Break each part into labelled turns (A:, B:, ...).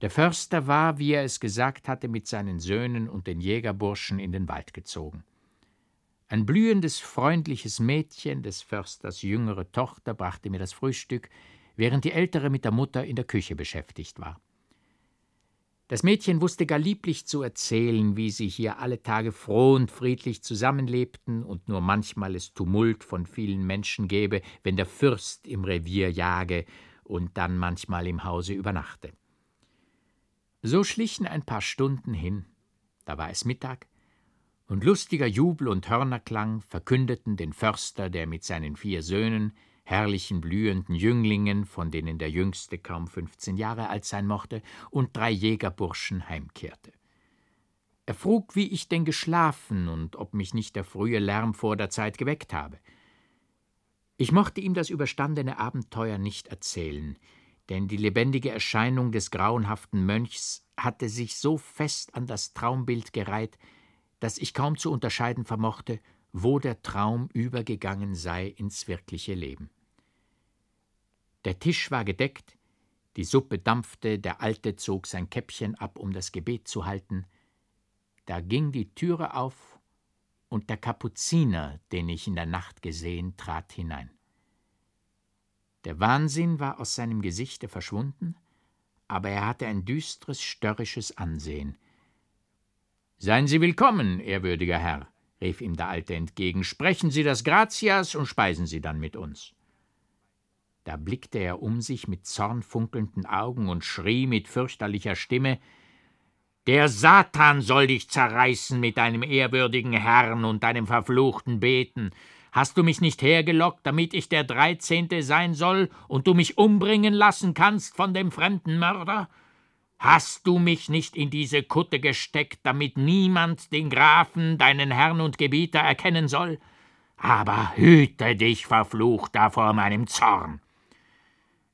A: Der Förster war, wie er es gesagt hatte, mit seinen Söhnen und den Jägerburschen in den Wald gezogen. Ein blühendes, freundliches Mädchen, des Försters jüngere Tochter, brachte mir das Frühstück, während die ältere mit der Mutter in der Küche beschäftigt war. Das Mädchen wusste gar lieblich zu erzählen, wie sie hier alle Tage froh und friedlich zusammenlebten und nur manchmal es Tumult von vielen Menschen gäbe, wenn der Fürst im Revier jage und dann manchmal im Hause übernachte. So schlichen ein paar Stunden hin, da war es Mittag, und lustiger Jubel und Hörnerklang verkündeten den Förster, der mit seinen vier Söhnen, herrlichen blühenden Jünglingen, von denen der jüngste kaum fünfzehn Jahre alt sein mochte, und drei Jägerburschen heimkehrte. Er frug, wie ich denn geschlafen und ob mich nicht der frühe Lärm vor der Zeit geweckt habe. Ich mochte ihm das überstandene Abenteuer nicht erzählen, denn die lebendige Erscheinung des grauenhaften Mönchs hatte sich so fest an das Traumbild gereiht, dass ich kaum zu unterscheiden vermochte, wo der Traum übergegangen sei ins wirkliche Leben. Der Tisch war gedeckt, die Suppe dampfte, der Alte zog sein Käppchen ab, um das Gebet zu halten. Da ging die Türe auf, und der Kapuziner, den ich in der Nacht gesehen, trat hinein. Der Wahnsinn war aus seinem Gesichte verschwunden, aber er hatte ein düstres, störrisches Ansehen. Seien Sie willkommen, ehrwürdiger Herr, rief ihm der Alte entgegen. Sprechen Sie das Gratias und speisen Sie dann mit uns. Da blickte er um sich mit zornfunkelnden Augen und schrie mit fürchterlicher Stimme Der Satan soll dich zerreißen mit deinem ehrwürdigen Herrn und deinem verfluchten Beten. Hast du mich nicht hergelockt, damit ich der Dreizehnte sein soll und du mich umbringen lassen kannst von dem fremden Mörder? Hast du mich nicht in diese Kutte gesteckt, damit niemand den Grafen, deinen Herrn und Gebieter, erkennen soll? Aber hüte dich, verfluchter, vor meinem Zorn.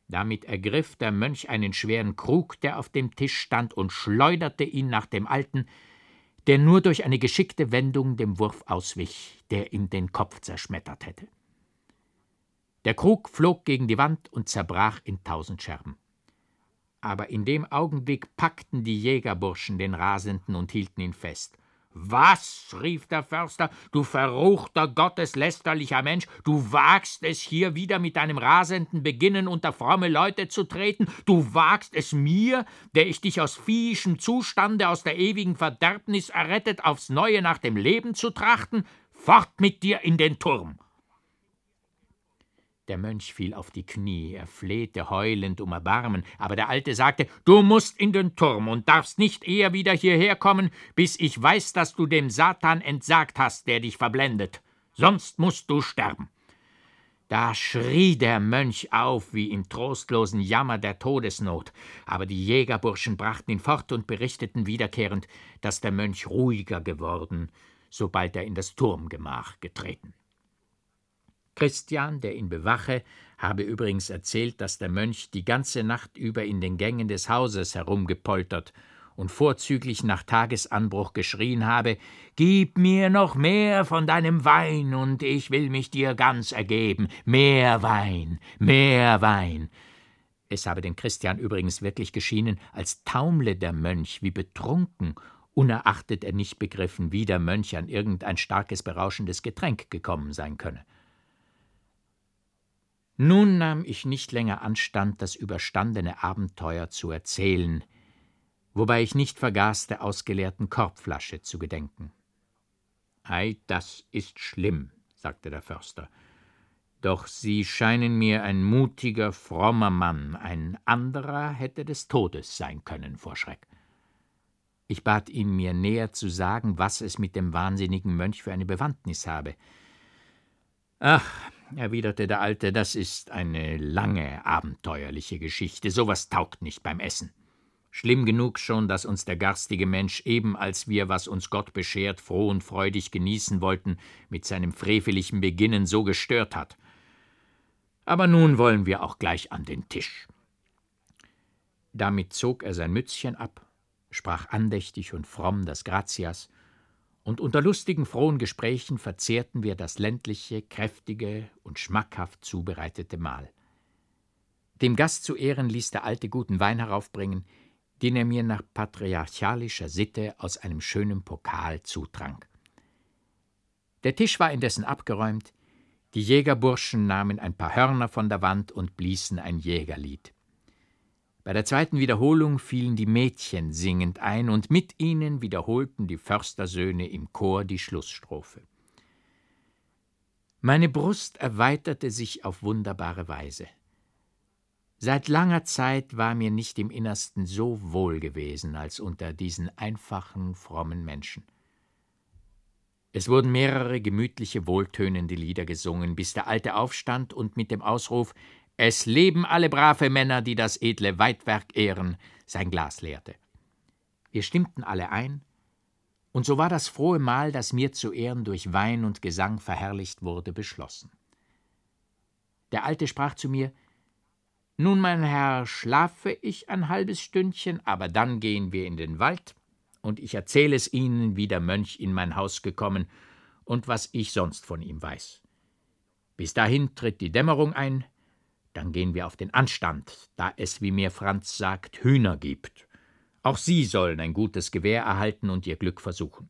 A: Damit ergriff der Mönch einen schweren Krug, der auf dem Tisch stand, und schleuderte ihn nach dem Alten, der nur durch eine geschickte Wendung dem Wurf auswich, der ihm den Kopf zerschmettert hätte. Der Krug flog gegen die Wand und zerbrach in tausend Scherben. Aber in dem Augenblick packten die Jägerburschen den Rasenden und hielten ihn fest. Was? rief der Förster, du verruchter, gotteslästerlicher Mensch, du wagst es hier wieder mit deinem rasenden Beginnen unter fromme Leute zu treten, du wagst es mir, der ich dich aus viehischem Zustande, aus der ewigen Verderbnis errettet, aufs Neue nach dem Leben zu trachten? Fort mit dir in den Turm! Der Mönch fiel auf die Knie, er flehte heulend um Erbarmen, aber der Alte sagte, Du musst in den Turm und darfst nicht eher wieder hierher kommen, bis ich weiß, dass du dem Satan entsagt hast, der dich verblendet. Sonst musst du sterben. Da schrie der Mönch auf wie im trostlosen Jammer der Todesnot, aber die Jägerburschen brachten ihn fort und berichteten wiederkehrend, dass der Mönch ruhiger geworden, sobald er in das Turmgemach getreten. Christian, der ihn bewache, habe übrigens erzählt, dass der Mönch die ganze Nacht über in den Gängen des Hauses herumgepoltert und vorzüglich nach Tagesanbruch geschrien habe Gib mir noch mehr von deinem Wein, und ich will mich dir ganz ergeben. Mehr Wein, mehr Wein. Es habe den Christian übrigens wirklich geschienen, als taumle der Mönch wie betrunken, unerachtet er nicht begriffen, wie der Mönch an irgendein starkes berauschendes Getränk gekommen sein könne. Nun nahm ich nicht länger Anstand, das überstandene Abenteuer zu erzählen, wobei ich nicht vergaß, der ausgeleerten Korbflasche zu gedenken. Ei, das ist schlimm, sagte der Förster. Doch Sie scheinen mir ein mutiger, frommer Mann, ein anderer hätte des Todes sein können vor Schreck. Ich bat ihn, mir näher zu sagen, was es mit dem wahnsinnigen Mönch für eine Bewandtnis habe. Ach, erwiderte der Alte, das ist eine lange, abenteuerliche Geschichte, sowas taugt nicht beim Essen. Schlimm genug schon, dass uns der garstige Mensch, eben als wir, was uns Gott beschert, froh und freudig genießen wollten, mit seinem freveligen Beginnen so gestört hat. Aber nun wollen wir auch gleich an den Tisch. Damit zog er sein Mützchen ab, sprach andächtig und fromm das Gratias und unter lustigen, frohen Gesprächen verzehrten wir das ländliche, kräftige und schmackhaft zubereitete Mahl. Dem Gast zu Ehren ließ der Alte guten Wein heraufbringen, den er mir nach patriarchalischer Sitte aus einem schönen Pokal zutrank. Der Tisch war indessen abgeräumt, die Jägerburschen nahmen ein paar Hörner von der Wand und bliesen ein Jägerlied. Bei der zweiten Wiederholung fielen die Mädchen singend ein, und mit ihnen wiederholten die Förstersöhne im Chor die Schlussstrophe. Meine Brust erweiterte sich auf wunderbare Weise. Seit langer Zeit war mir nicht im Innersten so wohl gewesen als unter diesen einfachen, frommen Menschen. Es wurden mehrere gemütliche, wohltönende Lieder gesungen, bis der Alte aufstand und mit dem Ausruf Es leben alle brave Männer, die das edle Weidwerk ehren, sein Glas leerte. Wir stimmten alle ein, und so war das frohe Mahl, das mir zu Ehren durch Wein und Gesang verherrlicht wurde, beschlossen. Der Alte sprach zu mir nun, mein Herr, schlafe ich ein halbes Stündchen, aber dann gehen wir in den Wald, und ich erzähle es Ihnen, wie der Mönch in mein Haus gekommen und was ich sonst von ihm weiß. Bis dahin tritt die Dämmerung ein, dann gehen wir auf den Anstand, da es, wie mir Franz sagt, Hühner gibt. Auch Sie sollen ein gutes Gewehr erhalten und Ihr Glück versuchen.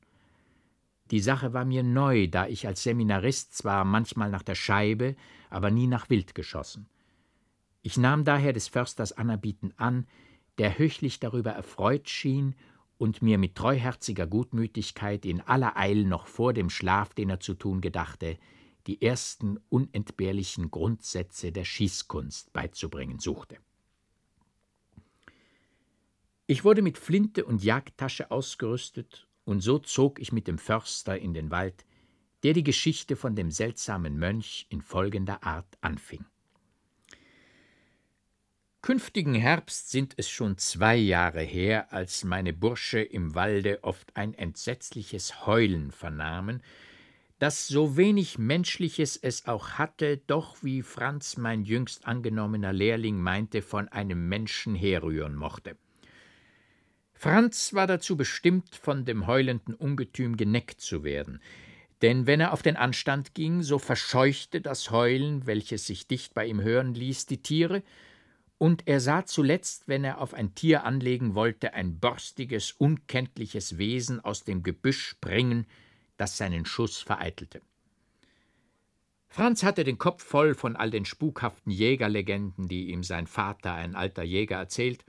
A: Die Sache war mir neu, da ich als Seminarist zwar manchmal nach der Scheibe, aber nie nach Wild geschossen. Ich nahm daher des Försters Anerbieten an, der höchlich darüber erfreut schien und mir mit treuherziger Gutmütigkeit in aller Eil noch vor dem Schlaf, den er zu tun gedachte, die ersten unentbehrlichen Grundsätze der Schießkunst beizubringen suchte. Ich wurde mit Flinte und Jagdtasche ausgerüstet, und so zog ich mit dem Förster in den Wald, der die Geschichte von dem seltsamen Mönch in folgender Art anfing. Künftigen Herbst sind es schon zwei Jahre her, als meine Bursche im Walde oft ein entsetzliches Heulen vernahmen, das so wenig Menschliches es auch hatte, doch, wie Franz, mein jüngst angenommener Lehrling, meinte, von einem Menschen herrühren mochte. Franz war dazu bestimmt, von dem heulenden Ungetüm geneckt zu werden, denn wenn er auf den Anstand ging, so verscheuchte das Heulen, welches sich dicht bei ihm hören ließ, die Tiere, und er sah zuletzt, wenn er auf ein Tier anlegen wollte, ein borstiges, unkenntliches Wesen aus dem Gebüsch springen, das seinen Schuss vereitelte. Franz hatte den Kopf voll von all den spukhaften Jägerlegenden, die ihm sein Vater, ein alter Jäger, erzählt,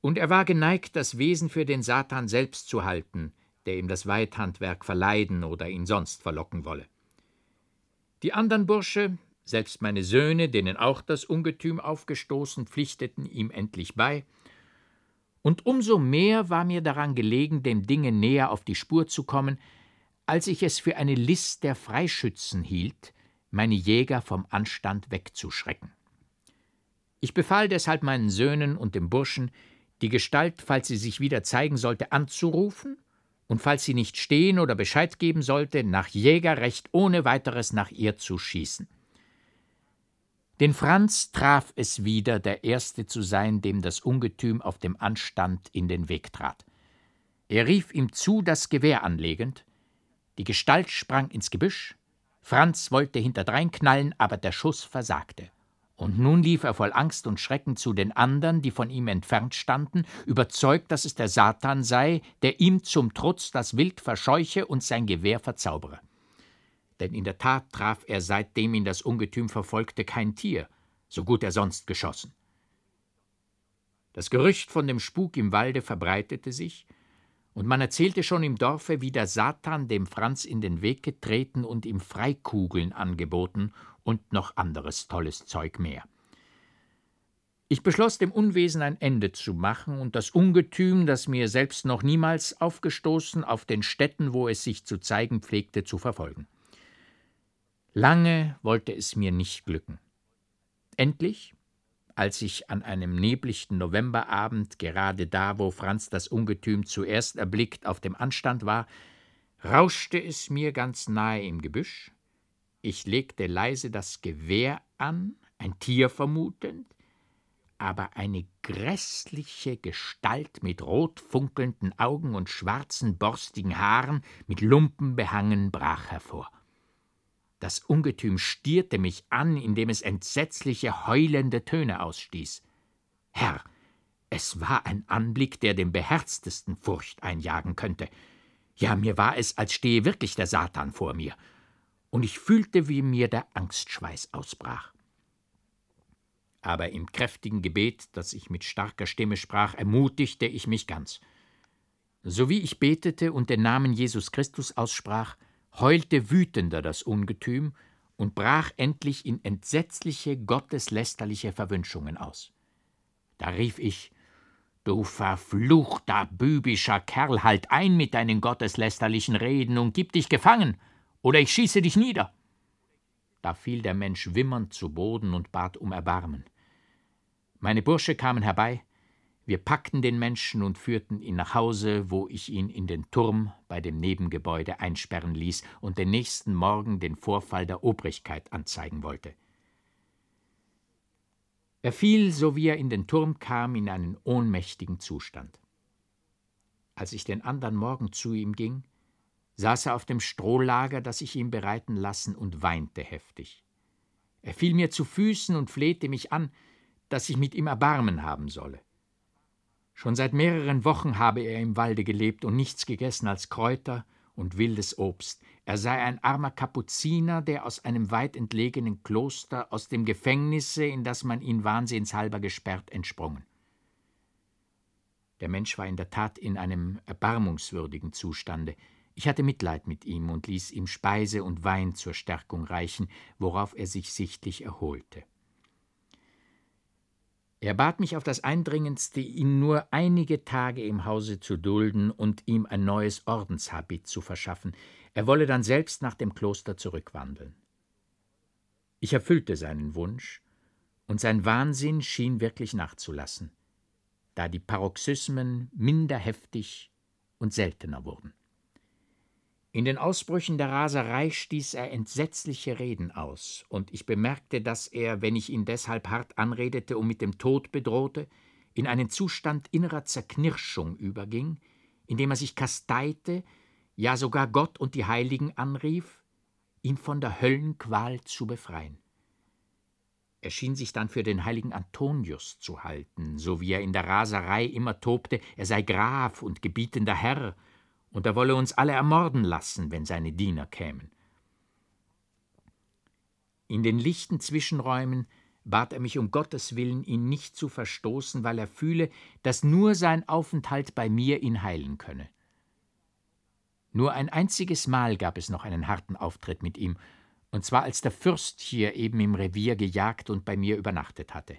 A: und er war geneigt, das Wesen für den Satan selbst zu halten, der ihm das Weidhandwerk verleiden oder ihn sonst verlocken wolle. Die andern Bursche, selbst meine Söhne, denen auch das Ungetüm aufgestoßen, pflichteten ihm endlich bei, und umso mehr war mir daran gelegen, dem Dinge näher auf die Spur zu kommen, als ich es für eine List der Freischützen hielt, meine Jäger vom Anstand wegzuschrecken. Ich befahl deshalb meinen Söhnen und dem Burschen, die Gestalt, falls sie sich wieder zeigen sollte, anzurufen und falls sie nicht stehen oder Bescheid geben sollte, nach Jägerrecht ohne weiteres nach ihr zu schießen. Den Franz traf es wieder, der Erste zu sein, dem das Ungetüm auf dem Anstand in den Weg trat. Er rief ihm zu, das Gewehr anlegend. Die Gestalt sprang ins Gebüsch. Franz wollte hinterdrein knallen, aber der Schuss versagte. Und nun lief er voll Angst und Schrecken zu den anderen, die von ihm entfernt standen, überzeugt, dass es der Satan sei, der ihm zum Trutz das Wild verscheuche und sein Gewehr verzaubere denn in der Tat traf er, seitdem ihn das Ungetüm verfolgte, kein Tier, so gut er sonst geschossen. Das Gerücht von dem Spuk im Walde verbreitete sich, und man erzählte schon im Dorfe, wie der Satan dem Franz in den Weg getreten und ihm Freikugeln angeboten und noch anderes tolles Zeug mehr. Ich beschloss, dem Unwesen ein Ende zu machen und das Ungetüm, das mir selbst noch niemals aufgestoßen, auf den Städten, wo es sich zu zeigen pflegte, zu verfolgen. Lange wollte es mir nicht glücken. Endlich, als ich an einem neblichten Novemberabend, gerade da, wo Franz das Ungetüm zuerst erblickt, auf dem Anstand war, rauschte es mir ganz nahe im Gebüsch. Ich legte leise das Gewehr an, ein Tier vermutend, aber eine grässliche Gestalt mit rot funkelnden Augen und schwarzen, borstigen Haaren, mit Lumpen behangen, brach hervor. Das Ungetüm stierte mich an, indem es entsetzliche, heulende Töne ausstieß. Herr, Es war ein Anblick, der dem beherztesten Furcht einjagen könnte. Ja, mir war es, als stehe wirklich der Satan vor mir, und ich fühlte, wie mir der Angstschweiß ausbrach. Aber im kräftigen Gebet, das ich mit starker Stimme sprach, ermutigte ich mich ganz. So wie ich betete und den Namen Jesus Christus aussprach, heulte wütender das Ungetüm und brach endlich in entsetzliche, gotteslästerliche Verwünschungen aus. Da rief ich Du verfluchter, bübischer Kerl, halt ein mit deinen gotteslästerlichen Reden und gib dich gefangen, oder ich schieße dich nieder. Da fiel der Mensch wimmernd zu Boden und bat um Erbarmen. Meine Bursche kamen herbei, wir packten den Menschen und führten ihn nach Hause, wo ich ihn in den Turm bei dem Nebengebäude einsperren ließ und den nächsten Morgen den Vorfall der Obrigkeit anzeigen wollte. Er fiel, so wie er in den Turm kam, in einen ohnmächtigen Zustand. Als ich den andern Morgen zu ihm ging, saß er auf dem Strohlager, das ich ihm bereiten lassen, und weinte heftig. Er fiel mir zu Füßen und flehte mich an, dass ich mit ihm Erbarmen haben solle. Schon seit mehreren Wochen habe er im Walde gelebt und nichts gegessen als Kräuter und wildes Obst. Er sei ein armer Kapuziner, der aus einem weit entlegenen Kloster, aus dem Gefängnisse, in das man ihn wahnsinnshalber gesperrt, entsprungen. Der Mensch war in der Tat in einem erbarmungswürdigen Zustande. Ich hatte Mitleid mit ihm und ließ ihm Speise und Wein zur Stärkung reichen, worauf er sich sichtlich erholte. Er bat mich auf das Eindringendste, ihn nur einige Tage im Hause zu dulden und ihm ein neues Ordenshabit zu verschaffen. Er wolle dann selbst nach dem Kloster zurückwandeln. Ich erfüllte seinen Wunsch, und sein Wahnsinn schien wirklich nachzulassen, da die Paroxysmen minder heftig und seltener wurden. In den Ausbrüchen der Raserei stieß er entsetzliche Reden aus, und ich bemerkte, dass er, wenn ich ihn deshalb hart anredete und mit dem Tod bedrohte, in einen Zustand innerer Zerknirschung überging, indem er sich kasteite, ja sogar Gott und die Heiligen anrief, ihn von der Höllenqual zu befreien. Er schien sich dann für den heiligen Antonius zu halten, so wie er in der Raserei immer tobte, er sei Graf und gebietender Herr, und er wolle uns alle ermorden lassen, wenn seine Diener kämen. In den lichten Zwischenräumen bat er mich um Gottes willen, ihn nicht zu verstoßen, weil er fühle, dass nur sein Aufenthalt bei mir ihn heilen könne. Nur ein einziges Mal gab es noch einen harten Auftritt mit ihm, und zwar als der Fürst hier eben im Revier gejagt und bei mir übernachtet hatte.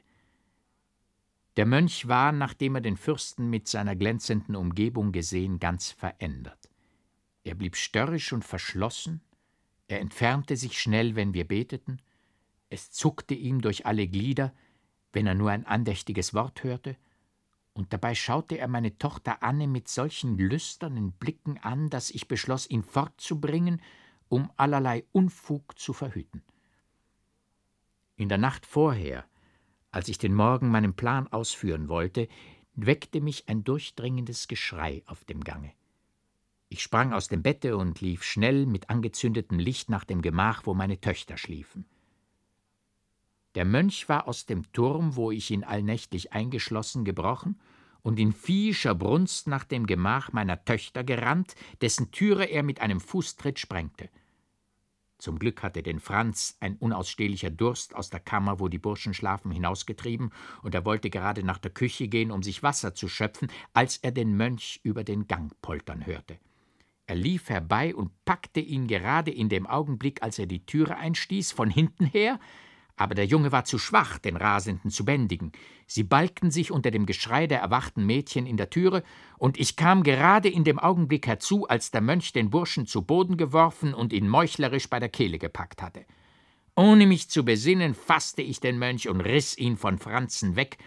A: Der Mönch war, nachdem er den Fürsten mit seiner glänzenden Umgebung gesehen, ganz verändert. Er blieb störrisch und verschlossen, er entfernte sich schnell, wenn wir beteten, es zuckte ihm durch alle Glieder, wenn er nur ein andächtiges Wort hörte, und dabei schaute er meine Tochter Anne mit solchen lüsternen Blicken an, dass ich beschloss, ihn fortzubringen, um allerlei Unfug zu verhüten. In der Nacht vorher, als ich den Morgen meinen Plan ausführen wollte, weckte mich ein durchdringendes Geschrei auf dem Gange. Ich sprang aus dem Bette und lief schnell mit angezündetem Licht nach dem Gemach, wo meine Töchter schliefen. Der Mönch war aus dem Turm, wo ich ihn allnächtlich eingeschlossen, gebrochen und in viehischer Brunst nach dem Gemach meiner Töchter gerannt, dessen Türe er mit einem Fußtritt sprengte. Zum Glück hatte den Franz ein unausstehlicher Durst aus der Kammer, wo die Burschen schlafen, hinausgetrieben, und er wollte gerade nach der Küche gehen, um sich Wasser zu schöpfen, als er den Mönch über den Gang poltern hörte. Er lief herbei und packte ihn gerade in dem Augenblick, als er die Türe einstieß, von hinten her, aber der Junge war zu schwach, den Rasenden zu bändigen. Sie balgten sich unter dem Geschrei der erwachten Mädchen in der Türe, und ich kam gerade in dem Augenblick herzu, als der Mönch den Burschen zu Boden geworfen und ihn meuchlerisch bei der Kehle gepackt hatte. Ohne mich zu besinnen, fasste ich den Mönch und riß ihn von Franzen weg,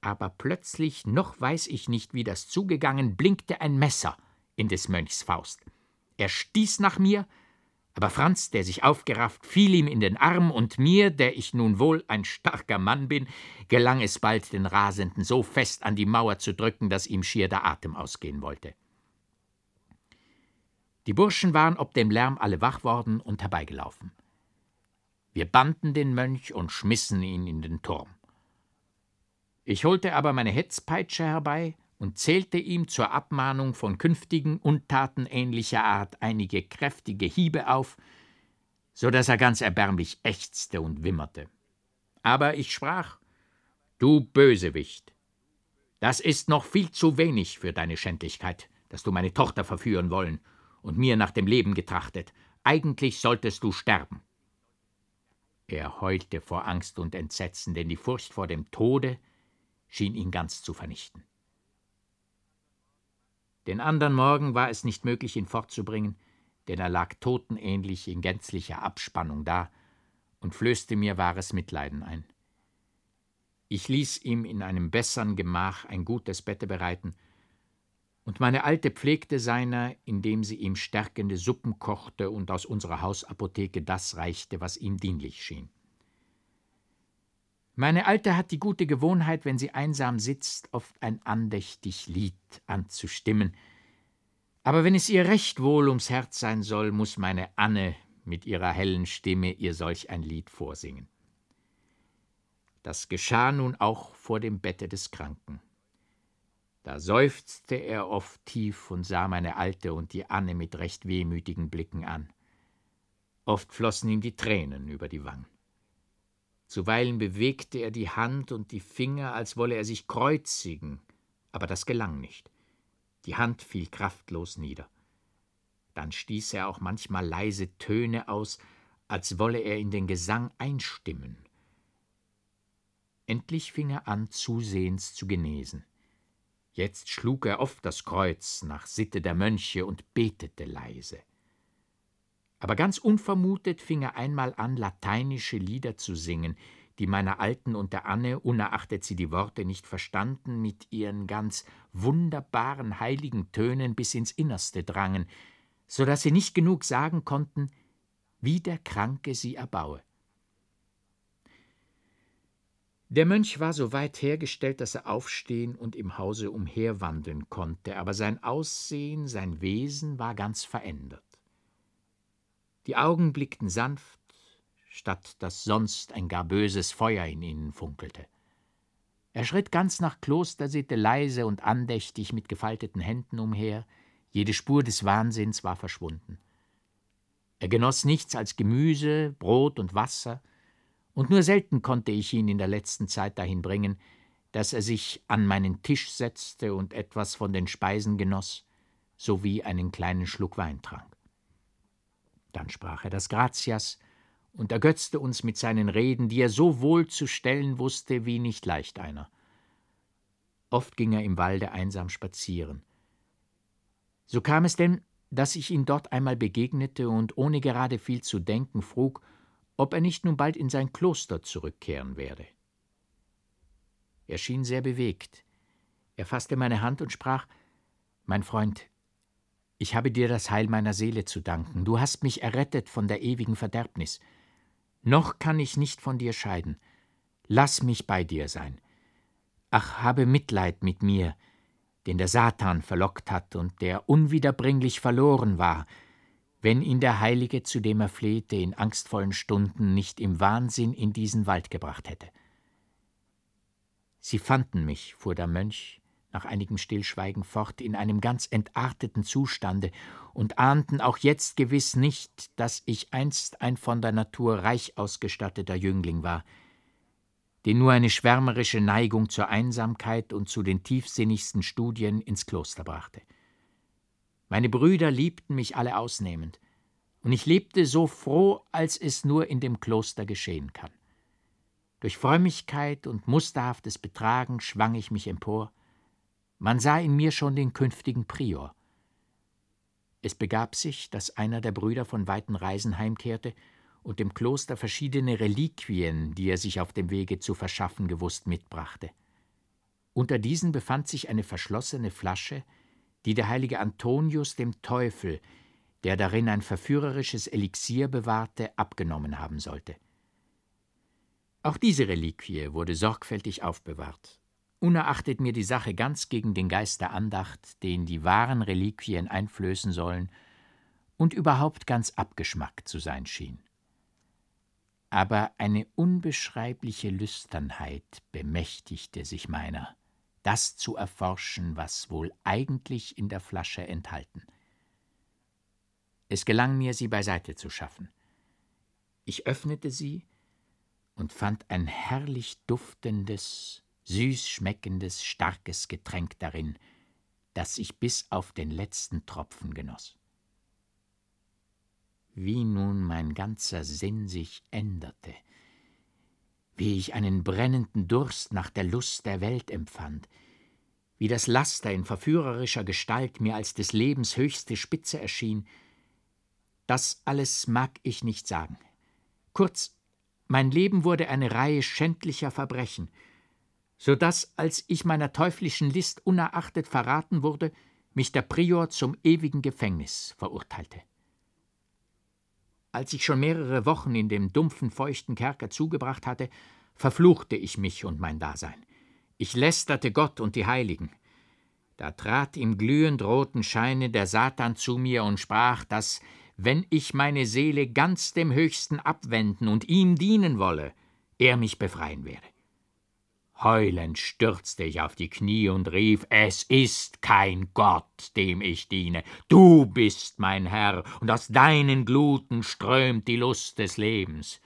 A: aber plötzlich, noch weiß ich nicht, wie das zugegangen, blinkte ein Messer in des Mönchs Faust. Er stieß nach mir, aber Franz, der sich aufgerafft, fiel ihm in den Arm, und mir, der ich nun wohl ein starker Mann bin, gelang es bald, den Rasenden so fest an die Mauer zu drücken, dass ihm schier der Atem ausgehen wollte. Die Burschen waren ob dem Lärm alle wach worden und herbeigelaufen. Wir banden den Mönch und schmissen ihn in den Turm. Ich holte aber meine Hetzpeitsche herbei und zählte ihm zur Abmahnung von künftigen Untaten ähnlicher Art einige kräftige Hiebe auf, so dass er ganz erbärmlich ächzte und wimmerte. Aber ich sprach Du Bösewicht, das ist noch viel zu wenig für deine Schändlichkeit, dass du meine Tochter verführen wollen und mir nach dem Leben getrachtet. Eigentlich solltest du sterben. Er heulte vor Angst und Entsetzen, denn die Furcht vor dem Tode schien ihn ganz zu vernichten. Den andern Morgen war es nicht möglich, ihn fortzubringen, denn er lag totenähnlich in gänzlicher Abspannung da und flößte mir wahres Mitleiden ein. Ich ließ ihm in einem bessern Gemach ein gutes Bette bereiten, und meine Alte pflegte seiner, indem sie ihm stärkende Suppen kochte und aus unserer Hausapotheke das reichte, was ihm dienlich schien. Meine Alte hat die gute Gewohnheit, wenn sie einsam sitzt, oft ein andächtig Lied anzustimmen. Aber wenn es ihr recht wohl ums Herz sein soll, muss meine Anne mit ihrer hellen Stimme ihr solch ein Lied vorsingen. Das geschah nun auch vor dem Bette des Kranken. Da seufzte er oft tief und sah meine Alte und die Anne mit recht wehmütigen Blicken an. Oft flossen ihm die Tränen über die Wangen. Zuweilen bewegte er die Hand und die Finger, als wolle er sich kreuzigen, aber das gelang nicht. Die Hand fiel kraftlos nieder. Dann stieß er auch manchmal leise Töne aus, als wolle er in den Gesang einstimmen. Endlich fing er an, zusehends zu genesen. Jetzt schlug er oft das Kreuz nach Sitte der Mönche und betete leise. Aber ganz unvermutet fing er einmal an, lateinische Lieder zu singen, die meiner Alten und der Anne, unerachtet sie die Worte nicht verstanden, mit ihren ganz wunderbaren heiligen Tönen bis ins Innerste drangen, so dass sie nicht genug sagen konnten, wie der Kranke sie erbaue. Der Mönch war so weit hergestellt, dass er aufstehen und im Hause umherwandeln konnte, aber sein Aussehen, sein Wesen war ganz verändert. Die Augen blickten sanft, statt dass sonst ein gar böses Feuer in ihnen funkelte. Er schritt ganz nach Klostersitte leise und andächtig mit gefalteten Händen umher, jede Spur des Wahnsinns war verschwunden. Er genoss nichts als Gemüse, Brot und Wasser, und nur selten konnte ich ihn in der letzten Zeit dahin bringen, dass er sich an meinen Tisch setzte und etwas von den Speisen genoss, sowie einen kleinen Schluck Wein trank. Dann sprach er das Gratias und ergötzte uns mit seinen Reden, die er so wohl zu stellen wusste wie nicht leicht einer. Oft ging er im Walde einsam spazieren. So kam es denn, dass ich ihn dort einmal begegnete und ohne gerade viel zu denken frug, ob er nicht nun bald in sein Kloster zurückkehren werde. Er schien sehr bewegt. Er fasste meine Hand und sprach Mein Freund, ich habe dir das Heil meiner Seele zu danken. Du hast mich errettet von der ewigen Verderbnis. Noch kann ich nicht von dir scheiden. Lass mich bei dir sein. Ach, habe Mitleid mit mir, den der Satan verlockt hat und der unwiederbringlich verloren war, wenn ihn der Heilige, zu dem er flehte, in angstvollen Stunden nicht im Wahnsinn in diesen Wald gebracht hätte. Sie fanden mich, fuhr der Mönch nach einigem Stillschweigen fort, in einem ganz entarteten Zustande und ahnten auch jetzt gewiss nicht, dass ich einst ein von der Natur reich ausgestatteter Jüngling war, den nur eine schwärmerische Neigung zur Einsamkeit und zu den tiefsinnigsten Studien ins Kloster brachte. Meine Brüder liebten mich alle ausnehmend, und ich lebte so froh, als es nur in dem Kloster geschehen kann. Durch Frömmigkeit und musterhaftes Betragen schwang ich mich empor. Man sah in mir schon den künftigen Prior. Es begab sich, dass einer der Brüder von weiten Reisen heimkehrte und dem Kloster verschiedene Reliquien, die er sich auf dem Wege zu verschaffen gewusst, mitbrachte. Unter diesen befand sich eine verschlossene Flasche, die der heilige Antonius dem Teufel, der darin ein verführerisches Elixier bewahrte, abgenommen haben sollte. Auch diese Reliquie wurde sorgfältig aufbewahrt, unerachtet mir die Sache ganz gegen den Geist der Andacht, den die wahren Reliquien einflößen sollen, und überhaupt ganz abgeschmackt zu sein schien. aber eine unbeschreibliche Lüsternheit bemächtigte sich meiner, das zu erforschen, was wohl eigentlich in der Flasche enthalten. Es gelang mir, sie beiseite zu schaffen. Ich öffnete sie und fand ein herrlich duftendes, süß schmeckendes, starkes Getränk darin, das ich bis auf den letzten Tropfen genoss. Wie nun mein ganzer Sinn sich änderte, wie ich einen brennenden Durst nach der Lust der Welt empfand, wie das Laster in verführerischer Gestalt mir als des Lebens höchste Spitze erschien, das alles mag ich nicht sagen. Kurz, mein Leben wurde eine Reihe schändlicher Verbrechen, so dass, als ich meiner teuflischen List unerachtet verraten wurde, mich der Prior zum ewigen Gefängnis verurteilte. Als ich schon mehrere Wochen in dem dumpfen, feuchten Kerker zugebracht hatte, verfluchte ich mich und mein Dasein. Ich lästerte Gott und die Heiligen. Da trat im glühend roten Scheine der Satan zu mir und sprach, dass wenn ich meine Seele ganz dem Höchsten abwenden und ihm dienen wolle, er mich befreien werde. Heulend stürzte ich auf die Knie und rief, es ist kein Gott, dem ich diene, du bist mein Herr, und aus deinen Gluten strömt die Lust des Lebens.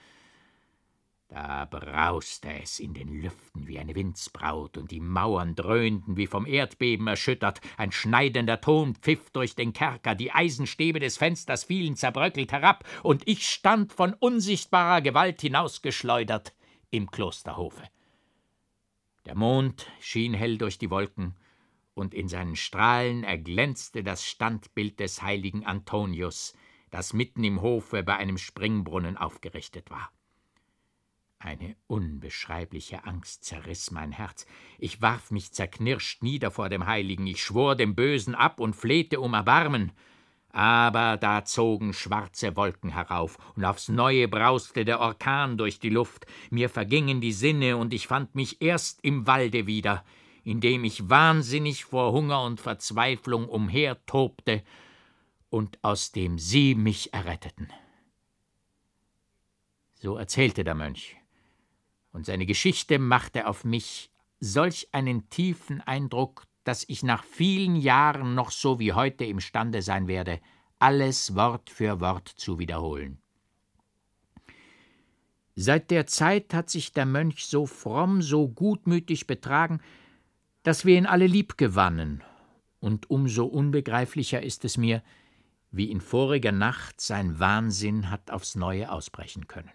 A: Da brauste es in den Lüften wie eine Windsbraut, und die Mauern dröhnten wie vom Erdbeben erschüttert, ein schneidender Ton pfiff durch den Kerker, die Eisenstäbe des Fensters fielen zerbröckelt herab, und ich stand von unsichtbarer Gewalt hinausgeschleudert im Klosterhofe. Der Mond schien hell durch die Wolken, und in seinen Strahlen erglänzte das Standbild des heiligen Antonius, das mitten im Hofe bei einem Springbrunnen aufgerichtet war. Eine unbeschreibliche Angst zerriss mein Herz. Ich warf mich zerknirscht nieder vor dem Heiligen, ich schwor dem Bösen ab und flehte um Erbarmen. Aber da zogen schwarze Wolken herauf, und aufs neue brauste der Orkan durch die Luft, mir vergingen die Sinne, und ich fand mich erst im Walde wieder, in dem ich wahnsinnig vor Hunger und Verzweiflung umhertobte, und aus dem sie mich erretteten. So erzählte der Mönch und seine Geschichte machte auf mich solch einen tiefen Eindruck, dass ich nach vielen Jahren noch so wie heute imstande sein werde, alles Wort für Wort zu wiederholen. Seit der Zeit hat sich der Mönch so fromm, so gutmütig betragen, dass wir ihn alle liebgewannen, und umso unbegreiflicher ist es mir, wie in voriger Nacht sein Wahnsinn hat aufs neue ausbrechen können.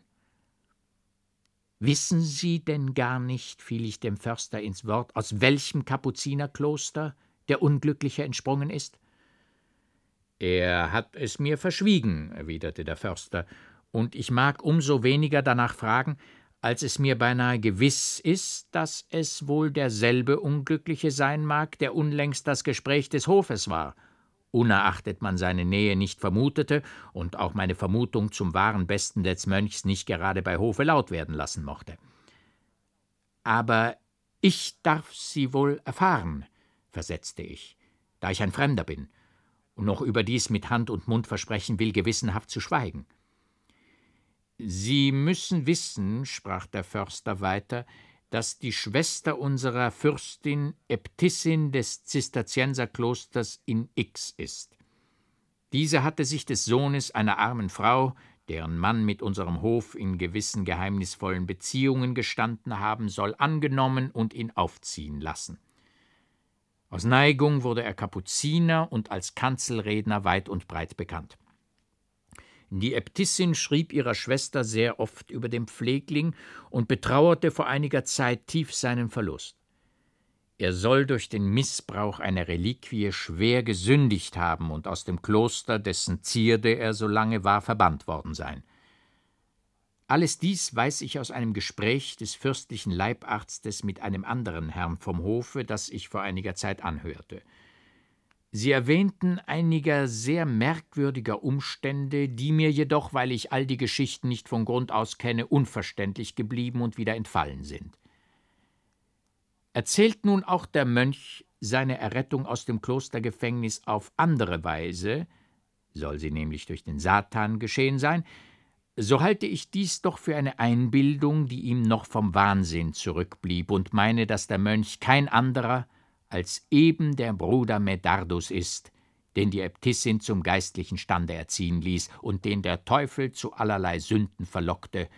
A: Wissen Sie denn gar nicht, fiel ich dem Förster ins Wort, aus welchem Kapuzinerkloster der Unglückliche entsprungen ist? Er hat es mir verschwiegen, erwiderte der Förster, und ich mag um so weniger danach fragen, als es mir beinahe gewiss ist, dass es wohl derselbe Unglückliche sein mag, der unlängst das Gespräch des Hofes war unerachtet man seine Nähe nicht vermutete und auch meine Vermutung zum wahren Besten des Mönchs nicht gerade bei Hofe laut werden lassen mochte. Aber ich darf sie wohl erfahren, versetzte ich, da ich ein Fremder bin und noch überdies mit Hand und Mund versprechen will, gewissenhaft zu schweigen. Sie müssen wissen, sprach der Förster weiter, dass die Schwester unserer Fürstin Äbtissin des Zisterzienserklosters in X ist. Diese hatte sich des Sohnes einer armen Frau, deren Mann mit unserem Hof in gewissen geheimnisvollen Beziehungen gestanden haben soll, angenommen und ihn aufziehen lassen. Aus Neigung wurde er Kapuziner und als Kanzelredner weit und breit bekannt. Die Äbtissin schrieb ihrer Schwester sehr oft über den Pflegling und betrauerte vor einiger Zeit tief seinen Verlust. Er soll durch den Missbrauch einer Reliquie schwer gesündigt haben und aus dem Kloster, dessen Zierde er so lange war, verbannt worden sein. Alles dies weiß ich aus einem Gespräch des fürstlichen Leibarztes mit einem anderen Herrn vom Hofe, das ich vor einiger Zeit anhörte. Sie erwähnten einiger sehr merkwürdiger Umstände, die mir jedoch, weil ich all die Geschichten nicht von Grund aus kenne, unverständlich geblieben und wieder entfallen sind. Erzählt nun auch der Mönch seine Errettung aus dem Klostergefängnis auf andere Weise, soll sie nämlich durch den Satan geschehen sein, so halte ich dies doch für eine Einbildung, die ihm noch vom Wahnsinn zurückblieb, und meine, dass der Mönch kein anderer als eben der Bruder Medardus ist, den die Äbtissin zum geistlichen Stande erziehen ließ und den der Teufel zu allerlei Sünden verlockte,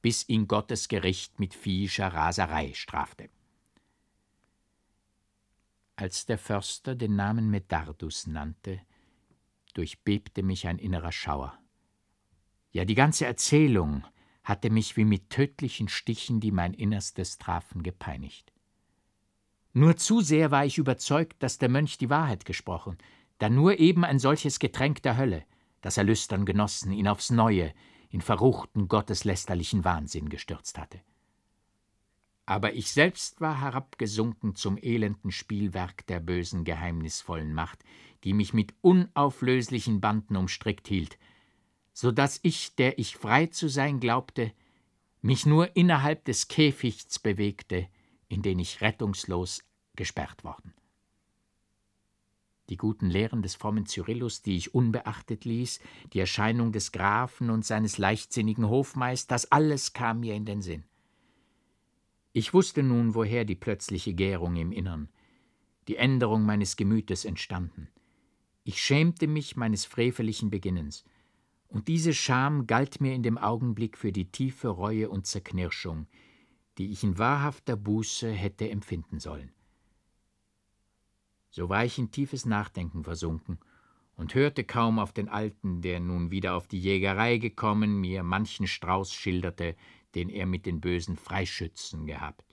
A: bis ihn Gottes Gericht mit viehischer Raserei strafte. Als der Förster den Namen Medardus nannte, durchbebte mich ein innerer Schauer. Ja, die ganze Erzählung hatte mich wie mit tödlichen Stichen, die mein Innerstes trafen, gepeinigt. Nur zu sehr war ich überzeugt, dass der Mönch die Wahrheit gesprochen, da nur eben ein solches Getränk der Hölle, das er lüstern genossen, ihn aufs Neue in verruchten, gotteslästerlichen Wahnsinn gestürzt hatte. Aber ich selbst war herabgesunken zum elenden Spielwerk der bösen, geheimnisvollen Macht, die mich mit unauflöslichen Banden umstrickt hielt, so dass ich, der ich frei zu sein glaubte, mich nur innerhalb des Käfichts bewegte, in den ich rettungslos gesperrt worden. Die guten Lehren des frommen Cyrillus, die ich unbeachtet ließ, die Erscheinung des Grafen und seines leichtsinnigen Hofmeisters, alles kam mir in den Sinn. Ich wusste nun, woher die plötzliche Gärung im Innern, die Änderung meines Gemütes entstanden. Ich schämte mich meines freveligen Beginnens, und diese Scham galt mir in dem Augenblick für die tiefe Reue und Zerknirschung, die ich in wahrhafter Buße hätte empfinden sollen. So war ich in tiefes Nachdenken versunken und hörte kaum auf den Alten, der nun wieder auf die Jägerei gekommen, mir manchen Strauß schilderte, den er mit den bösen Freischützen gehabt.